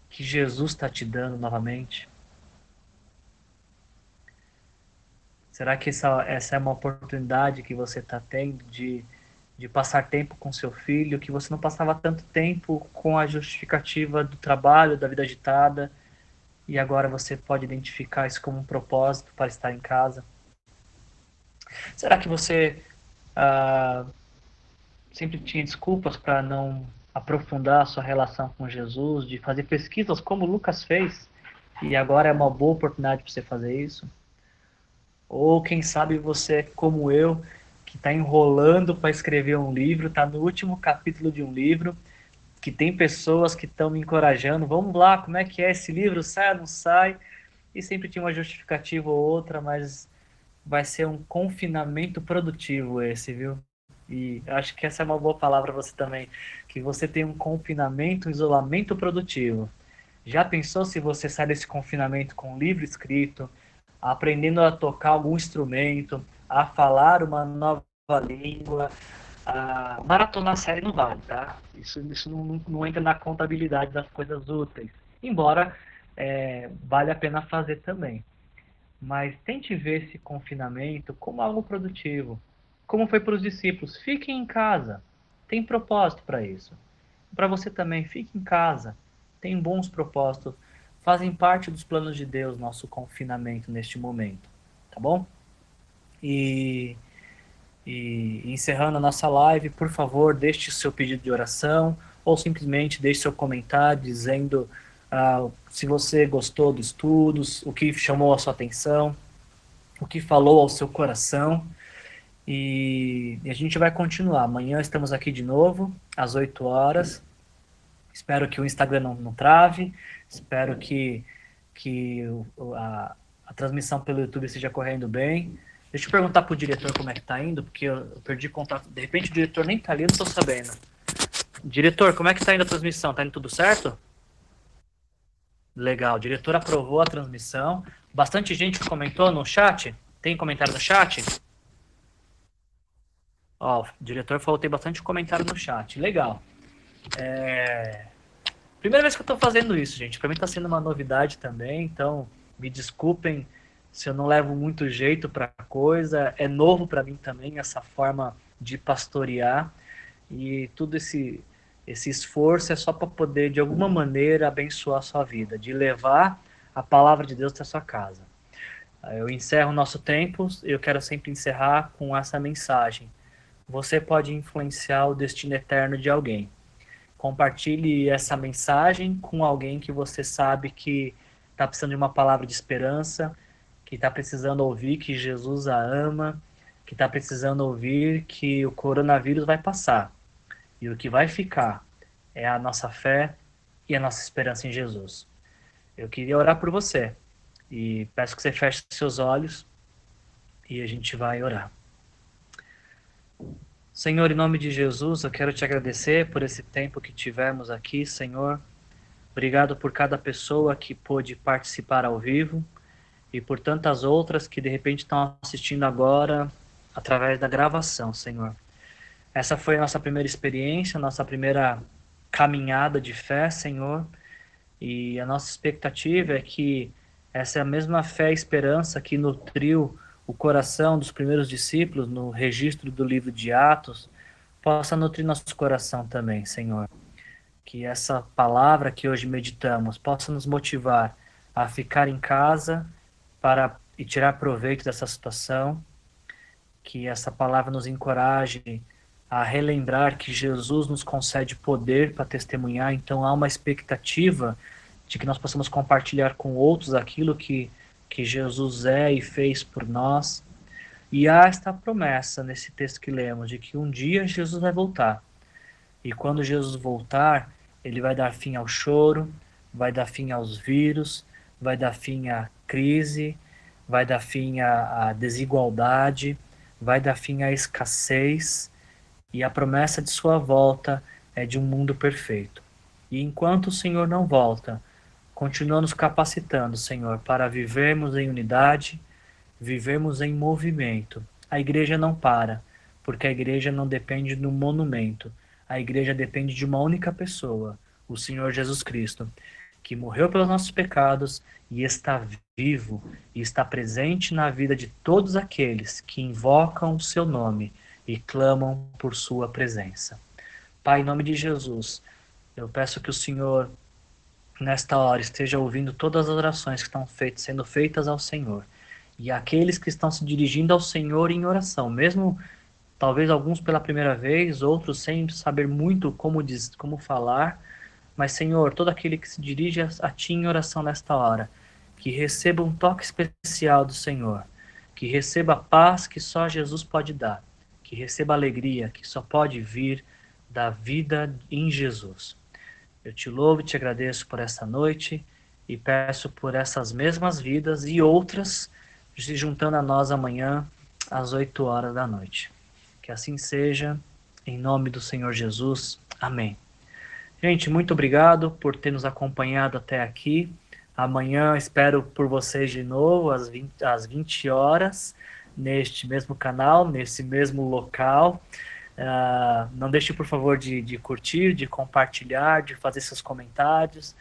que Jesus está te dando novamente. Será que essa, essa é uma oportunidade que você está tendo de, de passar tempo com seu filho, que você não passava tanto tempo com a justificativa do trabalho, da vida agitada, e agora você pode identificar isso como um propósito para estar em casa? Será que você ah, sempre tinha desculpas para não aprofundar a sua relação com Jesus, de fazer pesquisas como Lucas fez, e agora é uma boa oportunidade para você fazer isso? Ou quem sabe você, como eu, que está enrolando para escrever um livro, está no último capítulo de um livro, que tem pessoas que estão me encorajando, vamos lá, como é que é esse livro, sai ou não sai? E sempre tinha uma justificativa ou outra, mas vai ser um confinamento produtivo esse, viu? E acho que essa é uma boa palavra para você também, que você tem um confinamento, um isolamento produtivo. Já pensou se você sai desse confinamento com um livro escrito, aprendendo a tocar algum instrumento, a falar uma nova língua, a maratonar série não vale, tá? Isso, isso não, não entra na contabilidade das coisas úteis. Embora é, vale a pena fazer também mas tente ver esse confinamento como algo produtivo. Como foi para os discípulos, fiquem em casa. Tem propósito para isso. Para você também, fique em casa. Tem bons propósitos. Fazem parte dos planos de Deus nosso confinamento neste momento. Tá bom? E, e encerrando a nossa live, por favor, deixe seu pedido de oração ou simplesmente deixe seu comentário dizendo ah, se você gostou dos estudos, o que chamou a sua atenção, o que falou ao seu coração. E, e a gente vai continuar. Amanhã estamos aqui de novo, às 8 horas. Espero que o Instagram não, não trave. Espero que, que a, a transmissão pelo YouTube esteja correndo bem. Deixa eu perguntar pro diretor como é que tá indo, porque eu, perdi contato. De repente o diretor nem tá ali, eu não tô sabendo. Diretor, como é que tá indo a transmissão? Tá indo tudo certo? Legal, o diretor aprovou a transmissão. Bastante gente comentou no chat. Tem comentário no chat? Ó, o diretor falou que tem bastante comentário no chat. Legal. É... Primeira vez que eu estou fazendo isso, gente. Para mim está sendo uma novidade também, então me desculpem se eu não levo muito jeito para a coisa. É novo para mim também essa forma de pastorear e tudo esse esse esforço é só para poder de alguma maneira abençoar a sua vida, de levar a palavra de Deus até a sua casa. Eu encerro o nosso tempo, eu quero sempre encerrar com essa mensagem. Você pode influenciar o destino eterno de alguém. Compartilhe essa mensagem com alguém que você sabe que está precisando de uma palavra de esperança, que está precisando ouvir que Jesus a ama, que está precisando ouvir que o coronavírus vai passar e o que vai ficar é a nossa fé e a nossa esperança em Jesus. Eu queria orar por você e peço que você feche seus olhos e a gente vai orar. Senhor, em nome de Jesus, eu quero te agradecer por esse tempo que tivemos aqui, Senhor. Obrigado por cada pessoa que pôde participar ao vivo e por tantas outras que de repente estão assistindo agora através da gravação, Senhor. Essa foi a nossa primeira experiência, nossa primeira caminhada de fé, Senhor. E a nossa expectativa é que essa é a mesma fé e esperança que nutriu o coração dos primeiros discípulos no registro do livro de Atos, possa nutrir nosso coração também, Senhor. Que essa palavra que hoje meditamos possa nos motivar a ficar em casa para e tirar proveito dessa situação. Que essa palavra nos encoraje a relembrar que Jesus nos concede poder para testemunhar, então há uma expectativa de que nós possamos compartilhar com outros aquilo que, que Jesus é e fez por nós. E há esta promessa nesse texto que lemos, de que um dia Jesus vai voltar. E quando Jesus voltar, ele vai dar fim ao choro, vai dar fim aos vírus, vai dar fim à crise, vai dar fim à, à desigualdade, vai dar fim à escassez, e a promessa de sua volta é de um mundo perfeito. E enquanto o Senhor não volta, Continua nos capacitando, Senhor, para vivermos em unidade, vivermos em movimento. A igreja não para, porque a igreja não depende do monumento. A igreja depende de uma única pessoa, o Senhor Jesus Cristo, que morreu pelos nossos pecados e está vivo e está presente na vida de todos aqueles que invocam o seu nome e clamam por sua presença. Pai, em nome de Jesus, eu peço que o Senhor nesta hora esteja ouvindo todas as orações que estão feitas, sendo feitas ao Senhor. E aqueles que estão se dirigindo ao Senhor em oração, mesmo talvez alguns pela primeira vez, outros sem saber muito como, diz, como falar, mas Senhor, todo aquele que se dirige a, Ti em oração nesta hora, que receba um toque especial do Senhor, que receba a paz que só Jesus pode dar, que receba a alegria que só pode vir da vida em Jesus. Eu te louvo e te agradeço por esta noite e peço por essas mesmas vidas e outras se juntando a nós amanhã às 8 horas da noite. Que assim seja, em nome do Senhor Jesus. Amém. Gente, muito obrigado por ter nos acompanhado até aqui. Amanhã espero por vocês de novo às 20, às 20 horas, neste mesmo canal, nesse mesmo local. Uh, não deixe, por favor, de, de curtir, de compartilhar, de fazer seus comentários,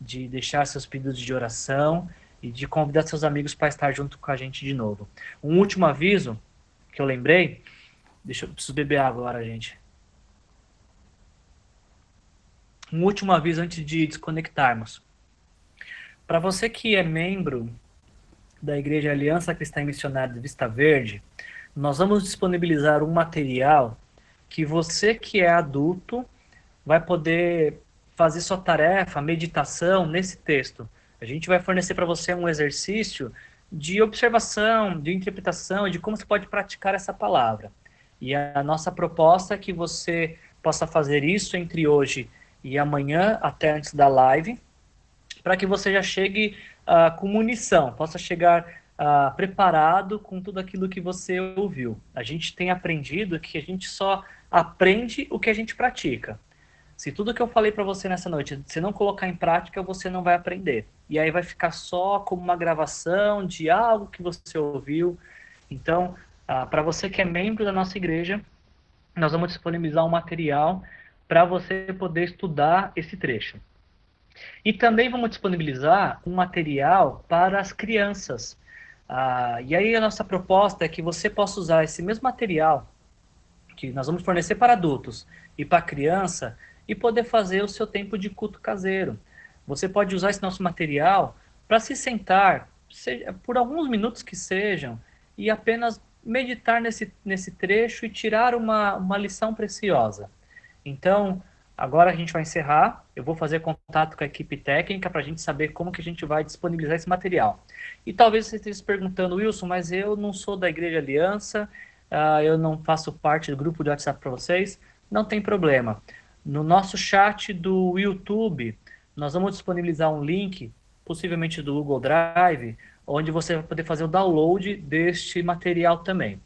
de deixar seus pedidos de oração e de convidar seus amigos para estar junto com a gente de novo. Um último aviso que eu lembrei. Deixa eu preciso beber água agora, gente. Um último aviso antes de desconectarmos. Para você que é membro da Igreja Aliança Cristã e Missionária de Vista Verde, nós vamos disponibilizar um material que você que é adulto vai poder fazer sua tarefa, meditação nesse texto. A gente vai fornecer para você um exercício de observação, de interpretação, de como você pode praticar essa palavra. E a nossa proposta é que você possa fazer isso entre hoje e amanhã, até antes da live, para que você já chegue uh, com munição, possa chegar uh, preparado com tudo aquilo que você ouviu. A gente tem aprendido que a gente só aprende o que a gente pratica. Se tudo que eu falei para você nessa noite, você não colocar em prática, você não vai aprender. E aí vai ficar só como uma gravação de algo que você ouviu. Então, ah, para você que é membro da nossa igreja, nós vamos disponibilizar um material para você poder estudar esse trecho. E também vamos disponibilizar um material para as crianças. Ah, e aí a nossa proposta é que você possa usar esse mesmo material que nós vamos fornecer para adultos e para criança e poder fazer o seu tempo de culto caseiro. Você pode usar esse nosso material para se sentar, seja, por alguns minutos que sejam, e apenas meditar nesse, nesse trecho e tirar uma, uma lição preciosa. Então, agora a gente vai encerrar. Eu vou fazer contato com a equipe técnica para a gente saber como que a gente vai disponibilizar esse material. E talvez você esteja se perguntando, Wilson, mas eu não sou da Igreja Aliança, uh, eu não faço parte do grupo de WhatsApp para vocês. Não tem problema. No nosso chat do YouTube, nós vamos disponibilizar um link, possivelmente do Google Drive, onde você vai poder fazer o download deste material também.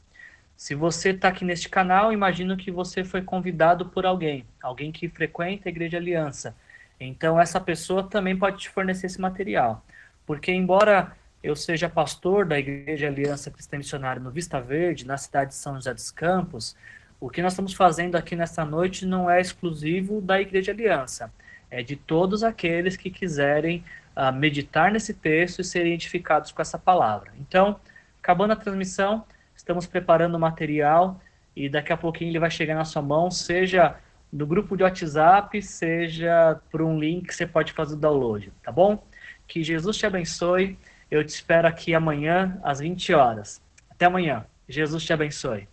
Se você está aqui neste canal, imagino que você foi convidado por alguém, alguém que frequenta a Igreja Aliança. Então, essa pessoa também pode te fornecer esse material. Porque, embora eu seja pastor da Igreja Aliança Cristã Missionária no Vista Verde, na cidade de São José dos Campos, o que nós estamos fazendo aqui nesta noite não é exclusivo da Igreja Aliança, é de todos aqueles que quiserem uh, meditar nesse texto e serem edificados com essa palavra. Então, acabando a transmissão, estamos preparando o material e daqui a pouquinho ele vai chegar na sua mão, seja no grupo de WhatsApp, seja por um link que você pode fazer o download, tá bom? Que Jesus te abençoe. Eu te espero aqui amanhã às 20 horas. Até amanhã. Jesus te abençoe.